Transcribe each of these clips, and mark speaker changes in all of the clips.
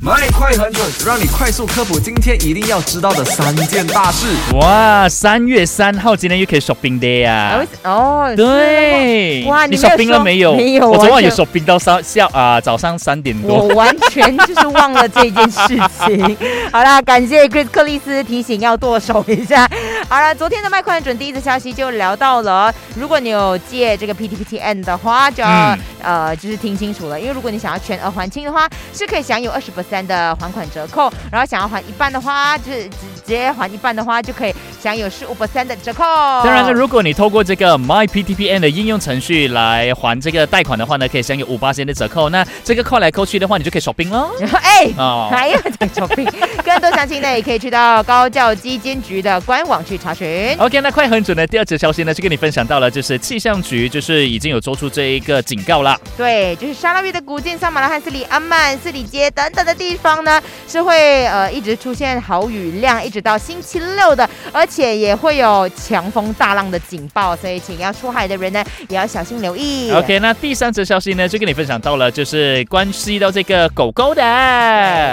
Speaker 1: 麦快很准，让你快速科普今天一定要知道的三件大事。
Speaker 2: 哇，三月三号今天又可以 shopping day 啊！
Speaker 3: 哦，
Speaker 2: 对，
Speaker 3: 哇，
Speaker 2: 你 shopping 了
Speaker 3: 说
Speaker 2: 没有？
Speaker 3: 没有，
Speaker 2: 我昨晚有 shopping 到三下啊早上三点多。
Speaker 3: 我完全就是忘了这件事情。好啦，感谢 Chris 克里斯提醒要剁手一下。好了，昨天的麦快准第一则消息就聊到了，如果你有借这个 PTPTN 的话，就要、
Speaker 2: 嗯。
Speaker 3: 呃就是听清楚了，因为如果你想要全额还清的话，是可以享有二十的还款折扣，然后想要还一半的话，就是直直接还一半的话，就可以享有十五的折扣。
Speaker 2: 当然了，如果你透过这个 My PTPN 的应用程序来还这个贷款的话呢，可以享有五八的折扣。那这个扣来扣去的话，你就可以 shopping 喽。
Speaker 3: 哎。
Speaker 2: 哦，
Speaker 3: 还要再 shopping，更多详情呢，也可以去到高教基金局的官网去查询。
Speaker 2: OK，那快很准的第二则消息呢，就跟你分享到了，就是气象局就是已经有做出这一个警告啦。
Speaker 3: 对，就是沙拉越的古晋、桑马拉汉、斯里阿曼、斯里街等等的地方呢，是会呃一直出现豪雨量，一直到星期六的，而且也会有强风大浪的警报，所以请要出海的人呢，也要小心留意。
Speaker 2: OK，那第三则消息呢，就跟你分享到了，就是关系到这个狗狗的。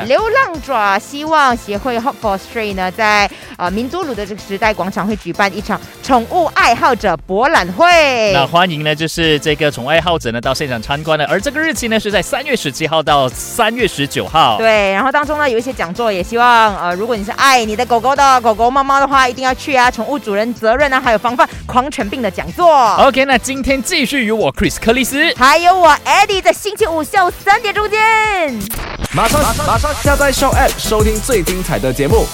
Speaker 3: 流浪爪希望协会 Hope for Stray 呢，在呃民族鲁的这个时代广场会举办一场宠物爱好者博览会。
Speaker 2: 那欢迎呢，就是这个宠物爱好者呢到现场参观的，而这个日期呢是在三月十七号到三月十九号。
Speaker 3: 对，然后当中呢有一些讲座，也希望呃，如果你是爱你的狗狗的狗狗、猫猫的话，一定要去啊！宠物主人责任啊，还有防范狂犬病的讲座。
Speaker 2: OK，那今天继续有我 Chris 克里斯。
Speaker 3: 还有我 Eddie 在星期五下午三点钟见。
Speaker 1: 马上马上下载 Show App 收听最精彩的节目。